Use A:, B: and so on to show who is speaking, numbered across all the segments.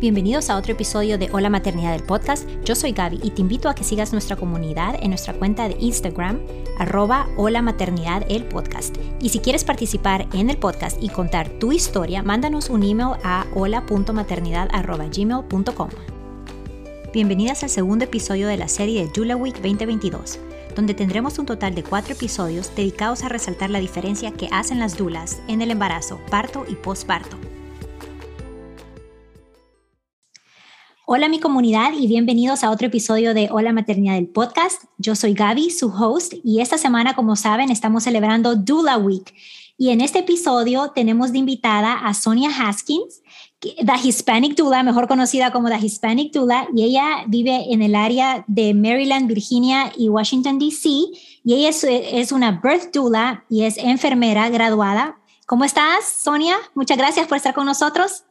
A: Bienvenidos a otro episodio de Hola Maternidad del Podcast. Yo soy Gaby y te invito a que sigas nuestra comunidad en nuestra cuenta de Instagram, arroba Hola Maternidad el Podcast. Y si quieres participar en el podcast y contar tu historia, mándanos un email a hola.maternidad.gmail.com. Bienvenidas al segundo episodio de la serie de Julia Week 2022, donde tendremos un total de cuatro episodios dedicados a resaltar la diferencia que hacen las dulas en el embarazo, parto y postparto. Hola mi comunidad y bienvenidos a otro episodio de Hola Maternidad del Podcast. Yo soy Gaby, su host, y esta semana, como saben, estamos celebrando Dula Week. Y en este episodio tenemos de invitada a Sonia Haskins, la Hispanic Dula, mejor conocida como la Hispanic Dula, y ella vive en el área de Maryland, Virginia y Washington, D.C. Y ella es, es una birth doula y es enfermera graduada. ¿Cómo estás, Sonia? Muchas gracias por estar con nosotros.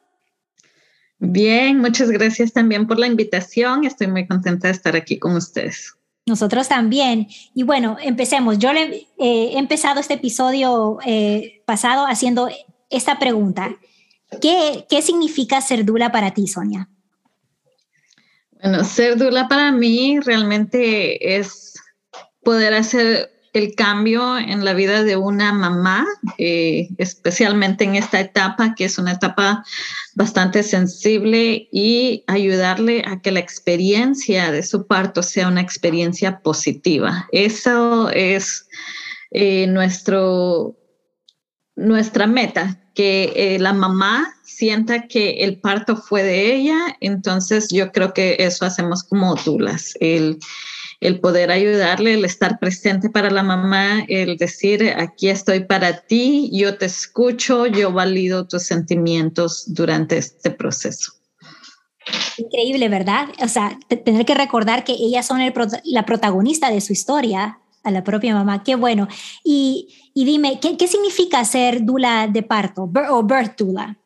B: Bien, muchas gracias también por la invitación. Estoy muy contenta de estar aquí con ustedes.
A: Nosotros también. Y bueno, empecemos. Yo le, eh, he empezado este episodio eh, pasado haciendo esta pregunta. ¿Qué, ¿Qué significa ser dula para ti, Sonia?
B: Bueno, ser dula para mí realmente es poder hacer el cambio en la vida de una mamá, eh, especialmente en esta etapa, que es una etapa bastante sensible, y ayudarle a que la experiencia de su parto sea una experiencia positiva. Eso es eh, nuestro, nuestra meta, que eh, la mamá sienta que el parto fue de ella, entonces yo creo que eso hacemos como dulas. El, el poder ayudarle, el estar presente para la mamá, el decir, aquí estoy para ti, yo te escucho, yo valido tus sentimientos durante este proceso.
A: Increíble, ¿verdad? O sea, tener que recordar que ellas son la protagonista de su historia, a la propia mamá, qué bueno. Y, dime, ¿qué, ¿qué, significa ser dula de parto o birth dula?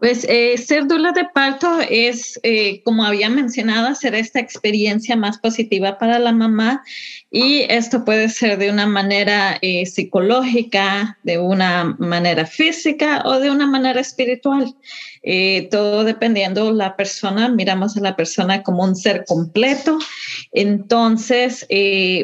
B: Pues eh, ser dula de parto es, eh, como había mencionado, hacer esta experiencia más positiva para la mamá y esto puede ser de una manera eh, psicológica, de una manera física o de una manera espiritual. todo dependiendo la persona, miramos a la persona como un ser completo. Entonces,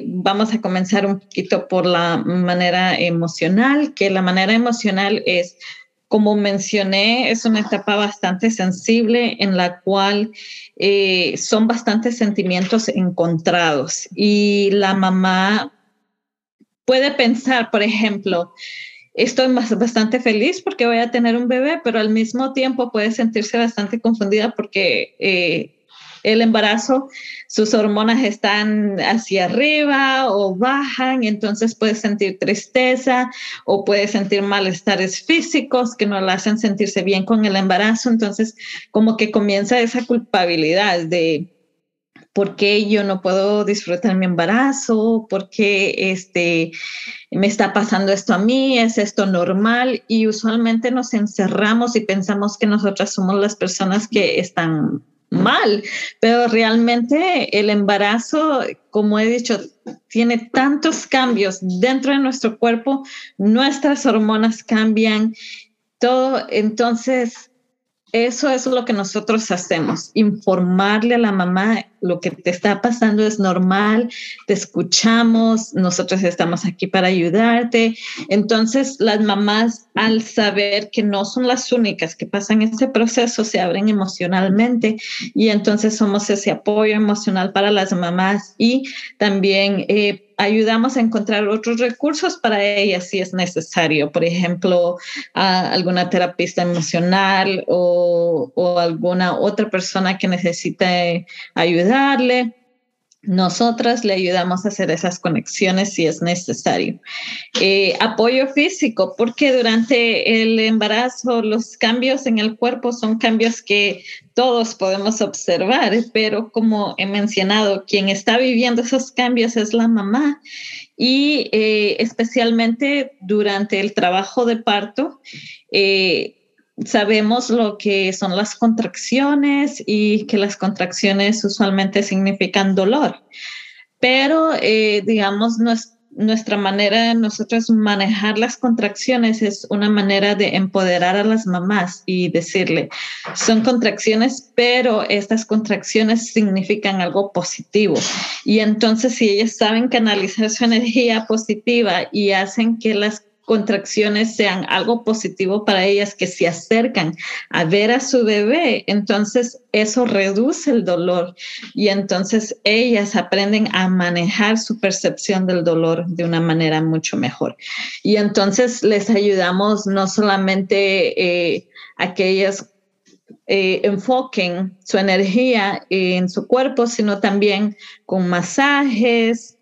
B: vamos a comenzar un poquito por la manera emocional, que la manera emocional es como mencioné, es una etapa bastante sensible en la cual eh, son bastantes sentimientos encontrados y la mamá puede pensar, por ejemplo, estoy bastante feliz porque voy a tener un bebé, pero al mismo tiempo puede sentirse bastante confundida porque eh, el embarazo, sus hormonas están hacia arriba o bajan, entonces puede sentir tristeza o puede sentir malestares físicos que no la hacen sentirse bien con el embarazo, entonces como que comienza esa culpabilidad de por qué yo no puedo disfrutar mi embarazo, por qué este, me está pasando esto a mí, es esto normal. Y usualmente nos encerramos y pensamos que nosotras somos las personas que están mal, pero realmente el embarazo, como he dicho, tiene tantos cambios dentro de nuestro cuerpo, nuestras hormonas cambian, todo, entonces eso es lo que nosotros hacemos, informarle a la mamá lo que te está pasando es normal, te escuchamos, nosotros estamos aquí para ayudarte. Entonces, las mamás, al saber que no son las únicas que pasan este proceso, se abren emocionalmente y entonces somos ese apoyo emocional para las mamás y también eh, ayudamos a encontrar otros recursos para ellas si es necesario, por ejemplo, alguna terapista emocional o, alguna otra persona que necesite ayudarle. Nosotras le ayudamos a hacer esas conexiones si es necesario. Eh, apoyo físico, porque durante el embarazo los cambios en el cuerpo son cambios que todos podemos observar, pero como he mencionado, quien está viviendo esos cambios es la mamá y eh, especialmente durante el trabajo de parto. Eh, sabemos lo que son las contracciones y que las contracciones usualmente significan dolor, pero eh, digamos, nuestra manera de nosotros manejar las contracciones es una manera de empoderar a las mamás y decirle, son contracciones, pero estas contracciones significan algo positivo. Y entonces si ellas saben canalizar su energía positiva y hacen que las contracciones sean algo positivo para ellas, que se acercan a ver a su bebé, entonces eso reduce el dolor y entonces ellas aprenden a manejar su percepción del dolor de una manera mucho mejor. Y entonces les ayudamos no solamente eh, a que ellas eh, enfoquen su energía en su cuerpo, sino también con masajes,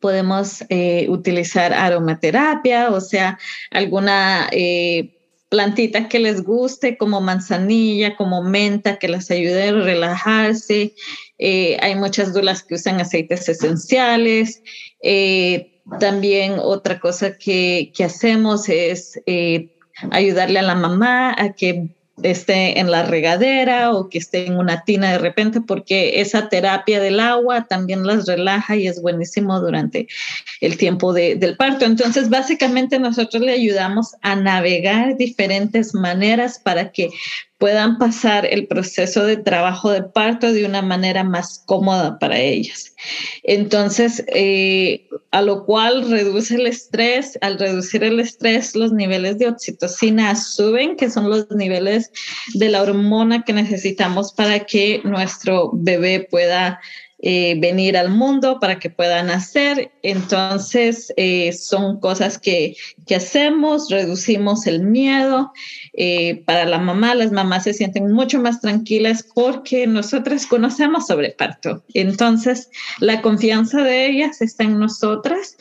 B: podemos eh, utilizar aromaterapia, o sea, alguna eh, plantita que les guste, como manzanilla, como menta, que les ayude a relajarse. Eh, hay muchas dulas que usan aceites esenciales. también otra cosa que, que hacemos es ayudarle a la mamá a que esté en la regadera o que esté en una tina de repente, porque esa terapia del agua también las relaja y es buenísimo durante el tiempo del parto. Entonces, básicamente nosotros le ayudamos a navegar diferentes maneras para que puedan pasar el proceso de trabajo de parto de una manera más cómoda para ellas. Entonces, eh, a lo cual reduce el estrés. Al reducir el estrés, los niveles de oxitocina suben, que son los niveles de la hormona que necesitamos para que nuestro bebé pueda eh, venir al mundo, para que puedan nacer. Entonces, eh, son cosas que, que, hacemos, reducimos el miedo. Eh, para la mamá, las mamás se sienten mucho más tranquilas porque nosotras conocemos sobre parto. Entonces, la confianza de ellas está en nosotras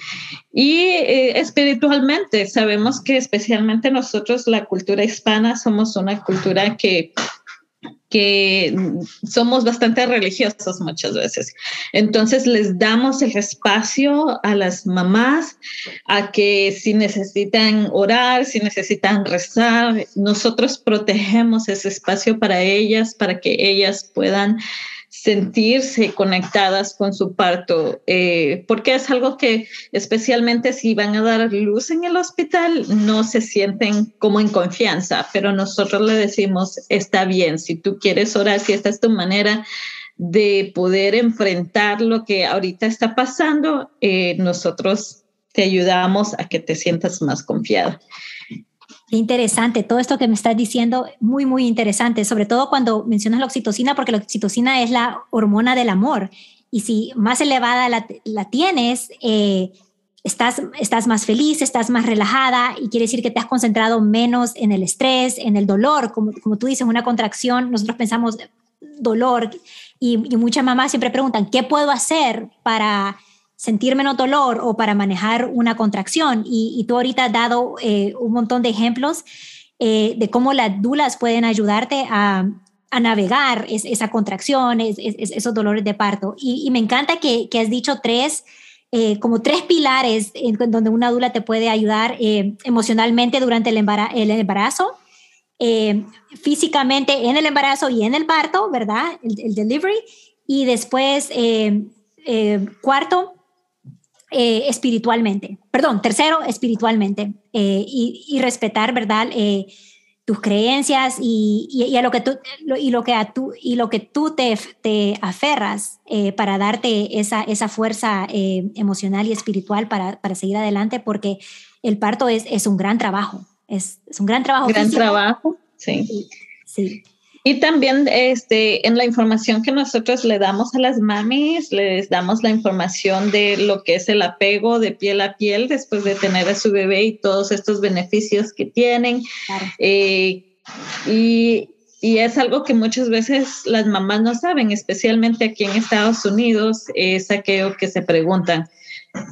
B: y espiritualmente sabemos que especialmente nosotros, la cultura hispana, somos una cultura que que somos bastante religiosos muchas veces. Entonces les damos el espacio a las mamás a que si necesitan orar, si necesitan rezar, nosotros protegemos ese espacio para ellas, para que ellas puedan sentirse conectadas con su parto, eh, porque es algo que especialmente si van a dar luz en el hospital, no se sienten como en confianza, pero nosotros le decimos, está bien, si tú quieres orar, si esta es tu manera de poder enfrentar lo que ahorita está pasando, eh, nosotros te ayudamos a que te sientas más confiada.
A: Interesante, todo esto que me estás diciendo, muy, muy interesante, sobre todo cuando mencionas la oxitocina, porque la oxitocina es la hormona del amor. Y si más elevada la, la tienes, eh, estás, estás más feliz, estás más relajada y quiere decir que te has concentrado menos en el estrés, en el dolor. Como, como tú dices, una contracción, nosotros pensamos dolor y muchas mamás siempre preguntan, ¿qué puedo hacer para sentir menos dolor o para manejar una contracción. Y, tú ahorita has dado eh, un montón de ejemplos eh, de cómo las dulas pueden ayudarte a, navegar esa contracción, esos dolores de parto. Y, me encanta que, has dicho tres, eh, como tres pilares en donde una dula te puede ayudar emocionalmente durante el, embarazo. físicamente en el embarazo y en el parto, ¿verdad? El, el delivery. Y después, cuarto, eh, espiritualmente, perdón, tercero, espiritualmente, eh, y, respetar, ¿verdad? Eh, tus creencias y, a lo que tú, y lo que, a tú, y lo que tú te, te aferras para darte esa, esa fuerza emocional y espiritual para, para, seguir adelante, porque el parto es, es un gran trabajo, es, es un gran trabajo.
B: Gran trabajo, sí. Sí. Y también este, en la información que nosotros le damos a las mamis, les damos la información de lo que es el apego de piel a piel después de tener a su bebé y todos estos beneficios que tienen. Eh, y, y, es algo que muchas veces las mamás no saben, especialmente aquí en Estados Unidos, es aquello que se preguntan.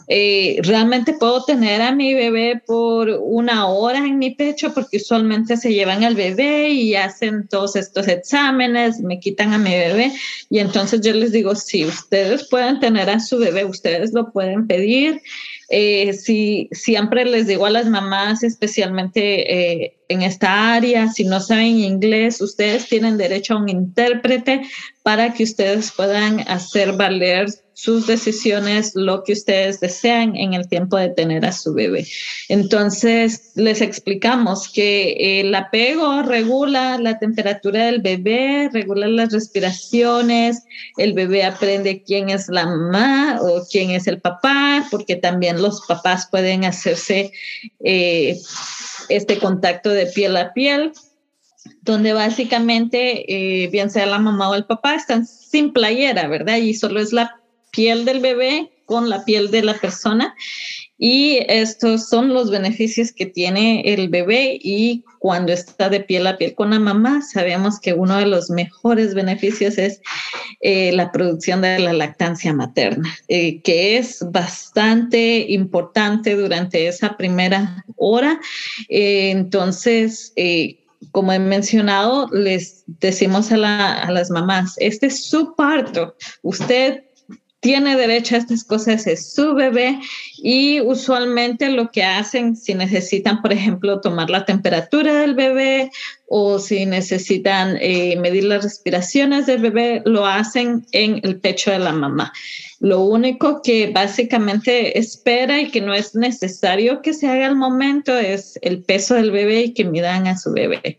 B: Eh, realmente puedo tener a mi bebé por una hora en mi pecho porque usualmente se llevan al bebé y hacen todos estos exámenes, me quitan a mi bebé y entonces yo les digo, si ustedes pueden tener a su bebé, ustedes lo pueden pedir eh, si siempre les digo a las mamás, especialmente eh, en esta área, si no saben inglés, ustedes tienen derecho a un intérprete para que ustedes puedan hacer valer sus decisiones, lo que ustedes desean en el tiempo de tener a su bebé. Entonces, les explicamos que el apego regula la temperatura del bebé, regula las respiraciones, el bebé aprende quién es la mamá o quién es el papá, porque también los papás pueden hacerse eh, este contacto de piel a piel donde básicamente, eh, bien sea la mamá o el papá, están sin playera, ¿verdad? Y solo es la piel del bebé con la piel de la persona. Y estos son los beneficios que tiene el bebé y cuando está de piel a piel con la mamá, sabemos que uno de los mejores beneficios es eh, la producción de la lactancia materna, eh, que es bastante importante durante esa primera hora. Eh, entonces, como he mencionado, les decimos a, a las mamás, este es su parto, usted tiene derecho a estas cosas es su bebé y usualmente lo que hacen si necesitan, por ejemplo, tomar la temperatura del bebé o si necesitan eh, medir las respiraciones del bebé, lo hacen en el pecho de la mamá. Lo único que básicamente espera y que no es necesario que se haga al momento es el peso del bebé y que midan a su bebé.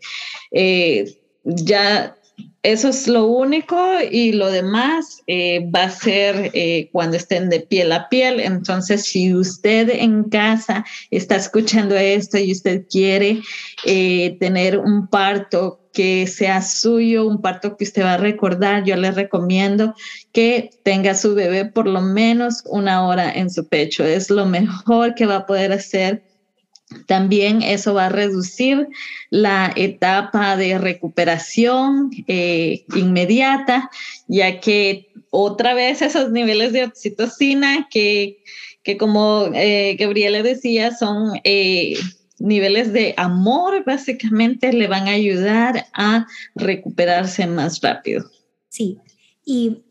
B: Eh, ya eso es lo único y lo demás eh, va a ser eh, cuando estén de piel a piel. Entonces, si usted en casa está escuchando esto y usted quiere eh, tener un parto que sea suyo, un parto que usted va a recordar, yo le recomiendo que tenga su bebé por lo menos una hora en su pecho. Es lo mejor que va a poder hacer también eso va a reducir la etapa de recuperación eh, inmediata, ya que otra vez esos niveles de oxitocina que, que como eh, Gabriela decía, son eh, niveles de amor, básicamente le van a ayudar a recuperarse más rápido.
A: Sí, y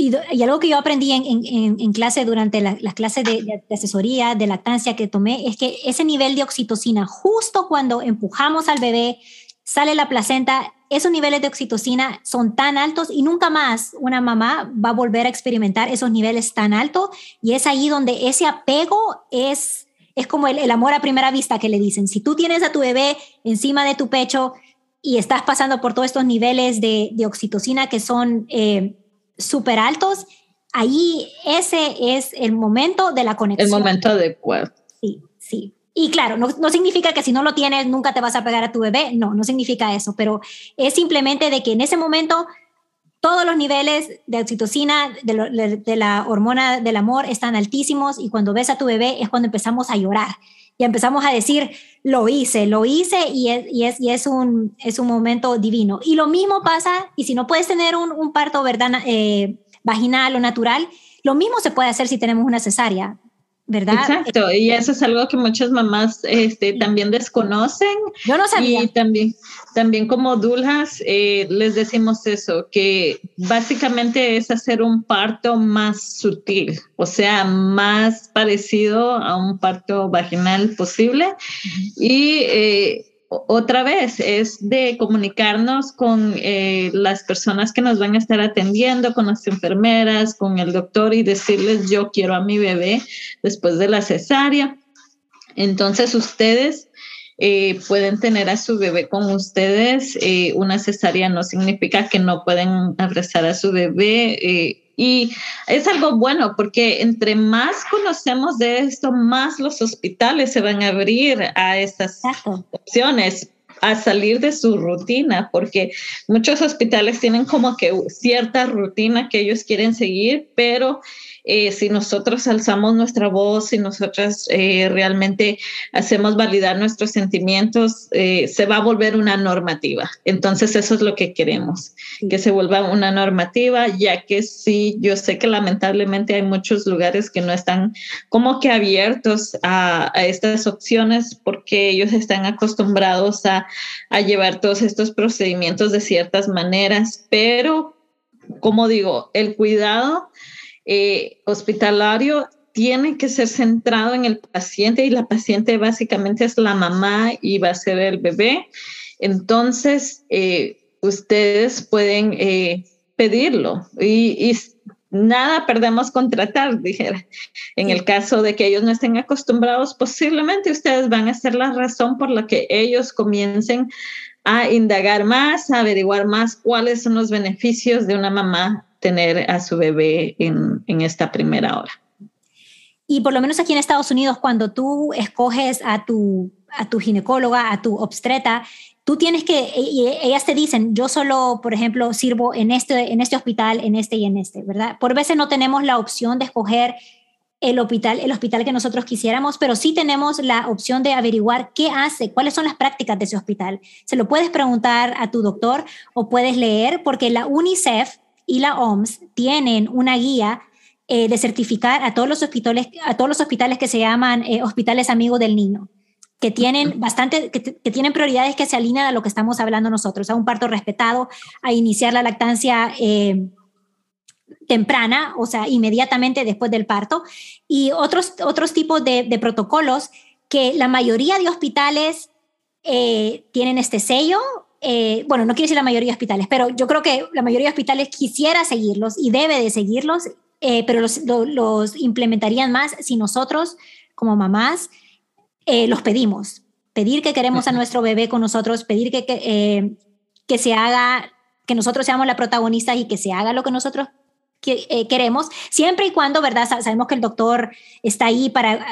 A: y, algo que yo aprendí en, clase durante las clases de, asesoría, de lactancia que tomé, es que ese nivel de oxitocina, justo cuando empujamos al bebé, sale la placenta, esos niveles de oxitocina son tan altos y nunca más una mamá va a volver a experimentar esos niveles tan altos. Y es ahí donde ese apego es, es como el, amor a primera vista que le dicen. Si tú tienes a tu bebé encima de tu pecho y estás pasando por todos estos niveles de, oxitocina que son... Eh, súper altos, ahí ese es el momento de la conexión.
B: El momento adecuado.
A: Sí, sí. Y claro, no, no, significa que si no lo tienes nunca te vas a pegar a tu bebé, no, no significa eso, pero es simplemente de que en ese momento todos los niveles de oxitocina, de, de, la hormona del amor están altísimos y cuando ves a tu bebé es cuando empezamos a llorar y empezamos a decir, lo hice, lo hice y es, y es, y es, un, es un momento divino. Y lo mismo pasa, y si no puedes tener un, parto. Eh, vaginal o natural, lo mismo se puede hacer si tenemos una cesárea. ¿Verdad?
B: Exacto, y eso es algo que muchas mamás este, también desconocen.
A: Yo no sabía.
B: Y también, también como duljas eh, les decimos eso, que básicamente es hacer un parto más sutil, o sea, más parecido a un parto vaginal posible. Y eh, otra vez es de comunicarnos con eh, las personas que nos van a estar atendiendo, con las enfermeras, con el doctor y decirles yo quiero a mi bebé después de la cesárea. Entonces ustedes eh, pueden tener a su bebé con ustedes. Eh, una cesárea no significa que no pueden abrazar a su bebé. Y es algo bueno porque entre más conocemos de esto, más los hospitales se van a abrir a estas opciones a salir de su rutina, porque muchos hospitales tienen como que cierta rutina que ellos quieren seguir, pero eh, si nosotros alzamos nuestra voz, si nosotros eh, realmente hacemos validar nuestros sentimientos, eh, se va a volver una normativa. Entonces eso es lo que queremos, que se vuelva una normativa, ya que sí, yo sé que lamentablemente hay muchos lugares que no están como que abiertos a, a estas opciones porque ellos están acostumbrados a, a llevar todos estos procedimientos de ciertas maneras, pero como digo, el cuidado eh, hospitalario tiene que ser centrado en el paciente y la paciente básicamente es la mamá y va a ser el bebé. Entonces, eh, ustedes pueden eh, pedirlo y, nada perdemos con tratar, dijera. En el caso de que ellos no estén acostumbrados, posiblemente ustedes van a ser la razón por la que ellos comiencen a indagar más, a averiguar más cuáles son los beneficios de una mamá tener a su bebé en, en esta primera hora.
A: Y por lo menos aquí en Estados Unidos, cuando tú escoges a tu, a tu ginecóloga, a tu obstreta, tú tienes que, y ellas te dicen, yo solo, por ejemplo, sirvo en este, en este hospital, en este y en este, ¿verdad? Por veces no tenemos la opción de escoger el hospital, el hospital que nosotros quisiéramos, pero sí tenemos la opción de averiguar qué hace, cuáles son las prácticas de ese hospital. Se lo puedes preguntar a tu doctor o puedes leer, porque la UNICEF y la OMS tienen una guía eh, de certificar a todos los hospitales, a todos los hospitales que se llaman eh, hospitales amigos del niño, que tienen bastante, que, tienen prioridades que se alinean a lo que estamos hablando nosotros, a un parto respetado, a iniciar la lactancia eh, temprana, o sea, inmediatamente después del parto, y otros, otros tipos de, de protocolos que la mayoría de hospitales tienen este sello bueno, no quiero decir la mayoría de hospitales, pero yo creo que la mayoría de hospitales quisiera seguirlos y debe de seguirlos eh, pero los, implementarían más si nosotros como mamás eh, los pedimos. Pedir que queremos a nuestro bebé con nosotros, pedir que, que, eh, que se haga, que nosotros seamos la protagonista y que se haga lo que nosotros queremos, siempre y cuando, ¿verdad? Sabemos que el doctor está ahí para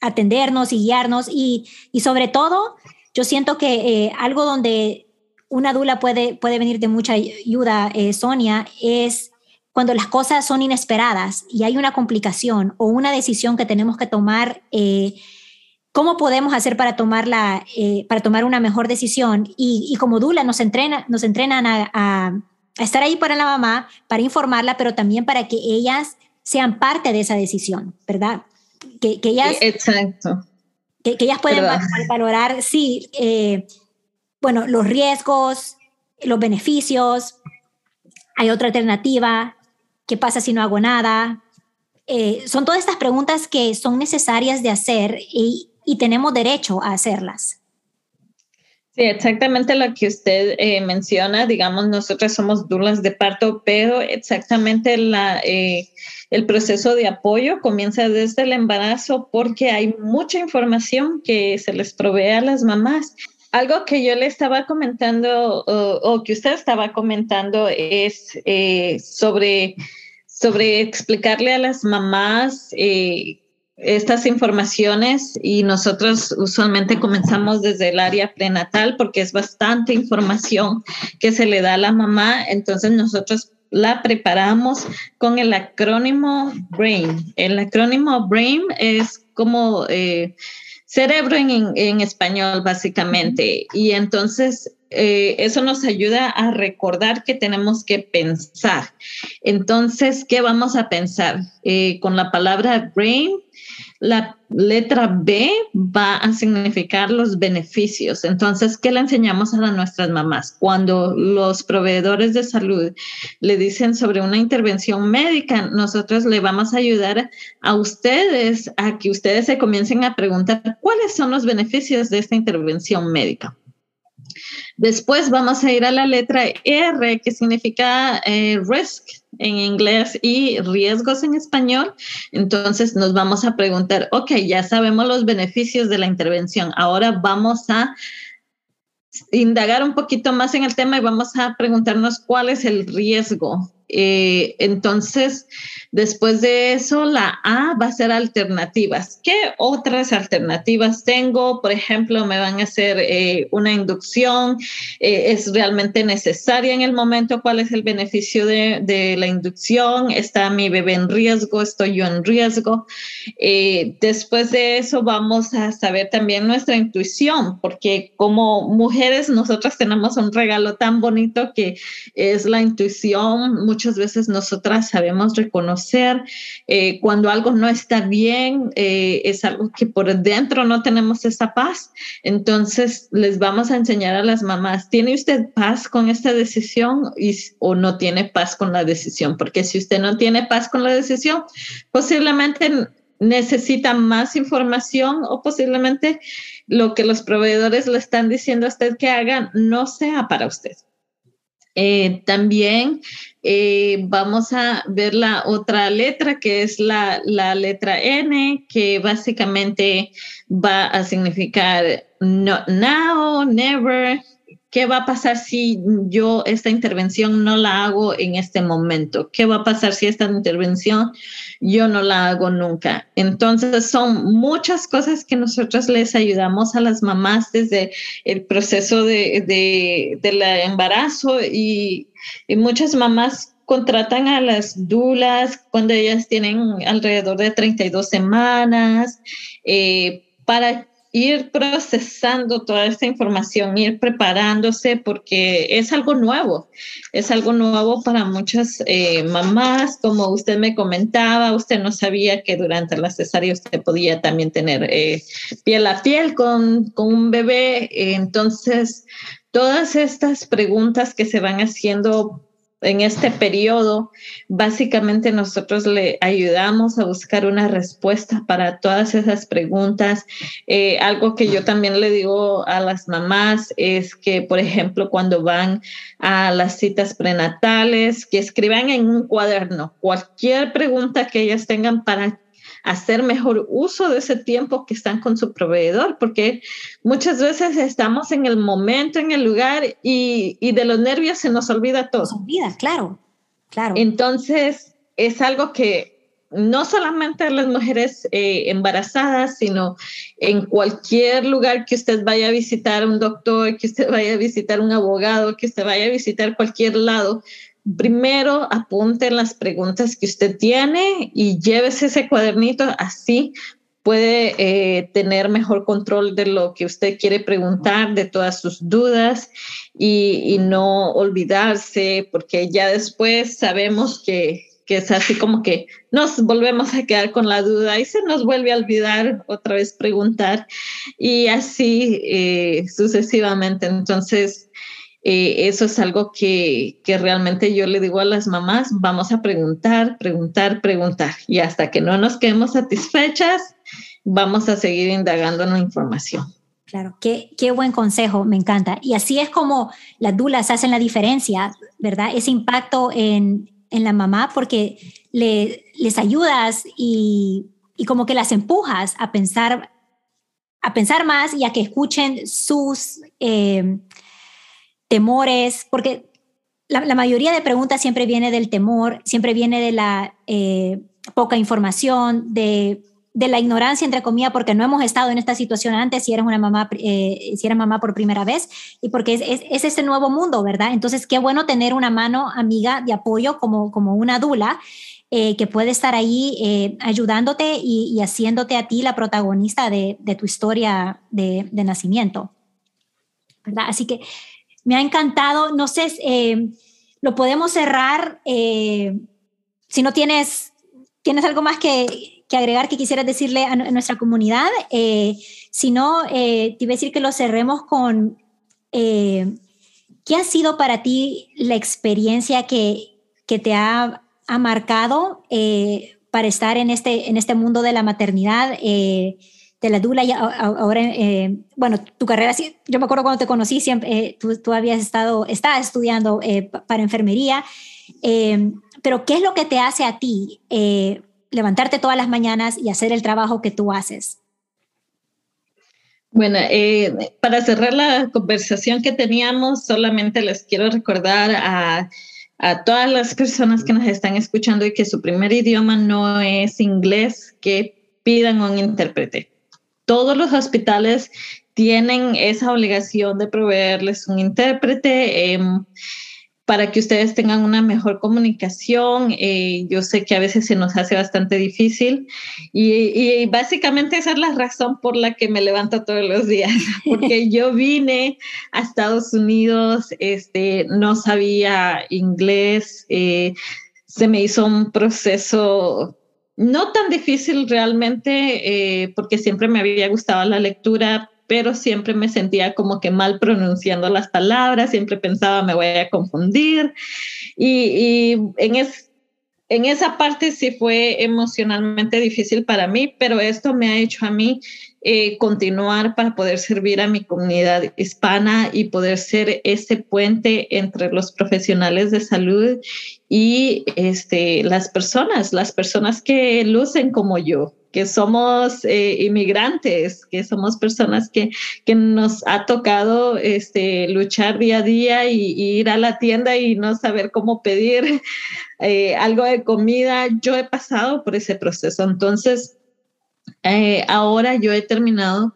A: atendernos y guiarnos y, y, sobre todo, yo siento que algo donde una dula puede, puede venir de mucha ayuda, Sonia, es cuando las cosas son inesperadas y hay una complicación o una decisión que tenemos que tomar, eh, ¿cómo podemos hacer para, tomarla, eh, para tomar una mejor decisión? Y, como Dula nos, entrena, nos entrenan a, estar ahí para la mamá, para informarla, pero también para que ellas sean parte de esa decisión, ¿verdad? Que, ellas...
B: Exacto.
A: Que, ellas pueden valorar, sí, eh, bueno, los riesgos, los beneficios, hay otra alternativa, ¿Qué pasa si no hago nada? Eh, son todas estas preguntas que son necesarias de hacer y, tenemos derecho a hacerlas.
B: Sí, exactamente lo que usted eh, menciona. Digamos, nosotros somos dulas de parto, pero exactamente la, eh, el proceso de apoyo comienza desde el embarazo porque hay mucha información que se les provee a las mamás. Algo que yo le estaba comentando o, que usted estaba comentando es sobre sobre explicarle a las mamás eh, estas informaciones y nosotros usualmente comenzamos desde el área prenatal porque es bastante información que se le da a la mamá, entonces nosotros la preparamos con el acrónimo BRAIN. El acrónimo BRAIN es como eh, cerebro en, en, español, básicamente. Y entonces eh, eso nos ayuda a recordar que tenemos que pensar. Entonces, ¿qué vamos a pensar? Eh, con la palabra brain, la letra B va a significar los beneficios. Entonces, ¿qué le enseñamos a nuestras mamás? Cuando los proveedores de salud le dicen sobre una intervención médica, nosotros le vamos a ayudar a ustedes a que ustedes se comiencen a preguntar cuáles son los beneficios de esta intervención médica. Después vamos a ir a la letra R, que significa eh, risk en inglés y riesgos en español. Entonces nos vamos a preguntar, ok, ya sabemos los beneficios de la intervención. Ahora vamos a indagar un poquito más en el tema y vamos a preguntarnos cuál es el riesgo. Eh, entonces, Después de eso, la A va a ser alternativas. ¿Qué otras alternativas tengo? Por ejemplo, me van a hacer eh, una inducción. Eh, ¿Es realmente necesaria en el momento? ¿Cuál es el beneficio de, la inducción? ¿Está mi bebé en riesgo? ¿Estoy yo en riesgo? Eh, después de eso, vamos a saber también nuestra intuición, porque como mujeres nosotras tenemos un regalo tan bonito que es la intuición muchas veces nosotras sabemos reconocer eh, cuando algo no está bien, eh, es algo que por dentro no tenemos esa paz. Entonces les vamos a enseñar a las mamás, ¿tiene usted paz con esta decisión o no tiene paz con la decisión? Porque si usted no tiene paz con la decisión, posiblemente necesita más información o posiblemente lo que los proveedores le están diciendo a usted que hagan no sea para usted. Eh, también eh, vamos a ver la otra letra que es la, la, letra N, que básicamente va a significar no, now, never, ¿Qué va a pasar si yo esta intervención no la hago en este momento? ¿Qué va a pasar si esta intervención yo no la hago nunca? Entonces son muchas cosas que nosotros les ayudamos a las mamás desde el proceso de, de, del embarazo y, y muchas mamás contratan a las dulas cuando ellas tienen alrededor de 32 semanas eh, para ir procesando toda esta información, ir preparándose porque es algo nuevo, es algo nuevo para muchas eh, mamás, como usted me comentaba, usted no sabía que durante la cesárea usted podía también tener eh, piel a piel con, con un bebé, entonces todas estas preguntas que se van haciendo en este periodo, básicamente nosotros le ayudamos a buscar una respuesta para todas esas preguntas. Eh, algo que yo también le digo a las mamás es que, por ejemplo, cuando van a las citas prenatales, que escriban en un cuaderno cualquier pregunta que ellas tengan para hacer mejor uso de ese tiempo que están con su proveedor, porque muchas veces estamos en el momento, en el lugar y, de los nervios se nos olvida todo.
A: Se olvida, claro, claro.
B: Entonces, es algo que no solamente las mujeres eh, embarazadas, sino en cualquier lugar que usted vaya a visitar un doctor, que usted vaya a visitar un abogado, que usted vaya a visitar cualquier lado, primero apunte las preguntas que usted tiene y llévese ese cuadernito así puede eh, tener mejor control de lo que usted quiere preguntar, de todas sus dudas y, no olvidarse, porque ya después sabemos que, es así como que nos volvemos a quedar con la duda y se nos vuelve a olvidar otra vez preguntar y así eh, sucesivamente. Entonces, eh, eso es algo que, que, realmente yo le digo a las mamás, vamos a preguntar, preguntar, preguntar. Y hasta que no nos quedemos satisfechas, vamos a seguir indagando en la información.
A: Claro, qué, qué buen consejo, me encanta. Y así es como las dulas hacen la diferencia, ¿verdad? Ese impacto en, en la mamá porque le, les ayudas y, y como que las empujas a pensar, a pensar más y a que escuchen sus... Eh, temores, porque la, mayoría de preguntas siempre viene del temor, siempre viene de la eh, poca información, de, la ignorancia, entre comillas, porque no hemos estado en esta situación antes, si eres una mamá, eh, si eres mamá por primera vez, y porque es, es, este nuevo mundo, ¿verdad? Entonces, qué bueno tener una mano amiga de apoyo como, como una dula. Eh, que puede estar ahí ayudándote y, haciéndote a ti la protagonista de, tu historia de, de nacimiento. ¿verdad? Así que me ha encantado. No sé, eh, lo podemos cerrar. Eh, si no tienes, tienes algo más que, agregar que quisieras decirle a, nuestra comunidad. Eh, si no, te iba a decir que lo cerremos con qué ha sido para ti la experiencia que, te ha, ha marcado para estar en este, en este mundo de la maternidad de la Dula y ahora, eh, bueno, tu carrera, yo me acuerdo cuando te conocí, siempre, eh, tú, habías estado, estabas estudiando eh, para enfermería, pero ¿qué es lo que te hace a ti levantarte todas las mañanas y hacer el trabajo que tú haces?
B: Bueno, para cerrar la conversación que teníamos, solamente les quiero recordar a, a todas las personas que nos están escuchando y que su primer idioma no es inglés, que pidan un intérprete todos los hospitales tienen esa obligación de proveerles un intérprete. Em, para que ustedes tengan una mejor comunicación. Eh, yo sé que a veces se nos hace bastante difícil y, básicamente esa es la razón por la que me levanto todos los días, porque yo vine a Estados Unidos, este, no sabía inglés, eh, se me hizo un proceso no tan difícil realmente, eh, porque siempre me había gustado la lectura, pero siempre me sentía como que mal pronunciando las palabras, siempre pensaba me voy a confundir y, en, en esa parte sí fue emocionalmente difícil para mí, pero esto me ha hecho a mí eh, continuar para poder servir a mi comunidad hispana y poder ser ese puente entre los profesionales de salud y este, las personas, las personas que lucen como yo que somos eh, inmigrantes, que somos personas que, que, nos ha tocado este, luchar día a día y, ir a la tienda y no saber cómo pedir eh, algo de comida. Yo he pasado por ese proceso. Entonces, eh, ahora yo he terminado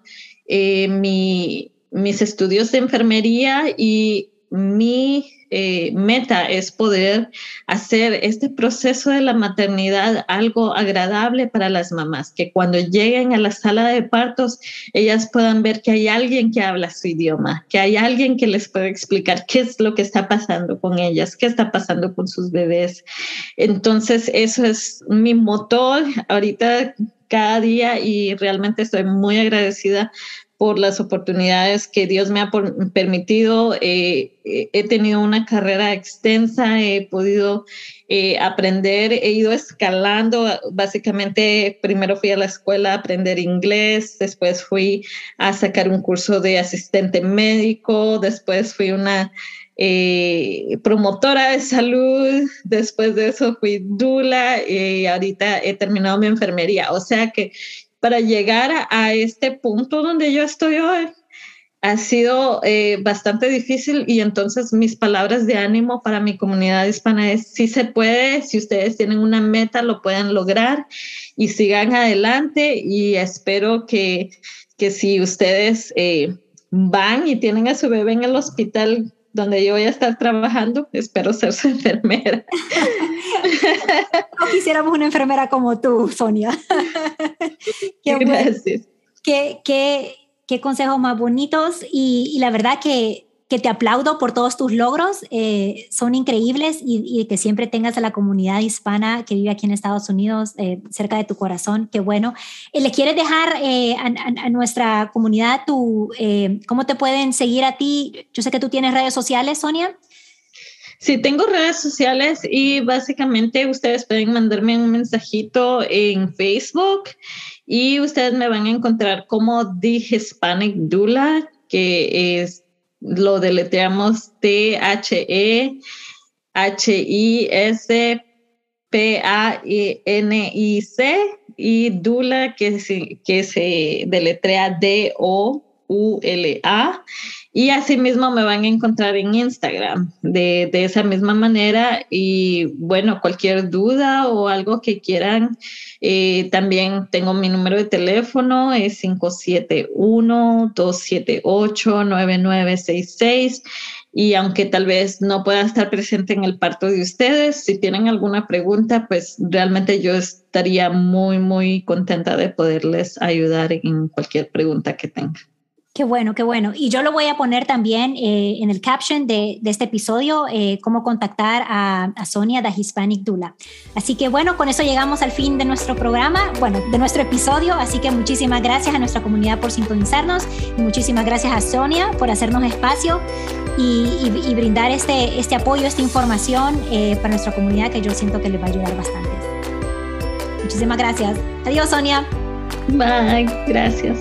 B: mi, mis estudios de enfermería y mi eh, meta es poder hacer este proceso de la maternidad algo agradable para las mamás, que cuando lleguen a la sala de partos, ellas puedan ver que hay alguien que habla su idioma, que hay alguien que les puede explicar qué es lo que está pasando con ellas, qué está pasando con sus bebés. Entonces, eso es mi motor ahorita cada día y realmente estoy muy agradecida por las oportunidades que Dios me ha permitido. Eh, he tenido una carrera extensa, he podido eh, aprender, he ido escalando. Básicamente, primero fui a la escuela a aprender inglés, después fui a sacar un curso de asistente médico, después fui una promotora de salud, después de eso fui dula y ahorita he terminado mi enfermería. O sea que para llegar a, este punto donde yo estoy hoy ha sido eh, bastante difícil y entonces mis palabras de ánimo para mi comunidad hispana es si se puede, si ustedes tienen una meta lo pueden lograr y sigan adelante y espero que, que si ustedes eh, van y tienen a su bebé en el hospital donde yo voy a estar trabajando, espero ser su enfermera.
A: no quisiéramos una enfermera como tú, Sonia.
B: qué Gracias.
A: Qué, qué, qué, consejos más bonitos y, y la verdad que que te aplaudo por todos tus logros, eh, son increíbles y, que siempre tengas a la comunidad hispana que vive aquí en Estados Unidos eh, cerca de tu corazón, qué bueno. Eh, ¿Le quieres dejar a, nuestra comunidad tu, cómo te pueden seguir a ti? Yo sé que tú tienes redes sociales, Sonia.
B: Sí, tengo redes sociales y básicamente ustedes pueden mandarme un mensajito en Facebook y ustedes me van a encontrar como The Hispanic Dula, que es lo deletreamos T-H-E-H-I-S-P-A-N-I-C y Dula que se, que se deletrea D-O-U-L-A. Y asimismo me van a encontrar en Instagram de, de, esa misma manera. Y bueno, cualquier duda o algo que quieran, eh, también tengo mi número de teléfono, es 571-278-9966. Y aunque tal vez no pueda estar presente en el parto de ustedes, si tienen alguna pregunta, pues realmente yo estaría muy, muy contenta de poderles ayudar en cualquier pregunta que tengan.
A: Qué bueno, qué bueno. Y yo lo voy a poner también eh, en el caption de, este episodio, eh, cómo contactar a, Sonia de Hispanic Dula. Así que bueno, con eso llegamos al fin de nuestro programa, bueno, de nuestro episodio. Así que muchísimas gracias a nuestra comunidad por sintonizarnos y muchísimas gracias a Sonia por hacernos espacio y, brindar este, este apoyo, esta información eh, para nuestra comunidad que yo siento que les va a ayudar bastante. Muchísimas gracias. Adiós, Sonia.
B: Bye, gracias.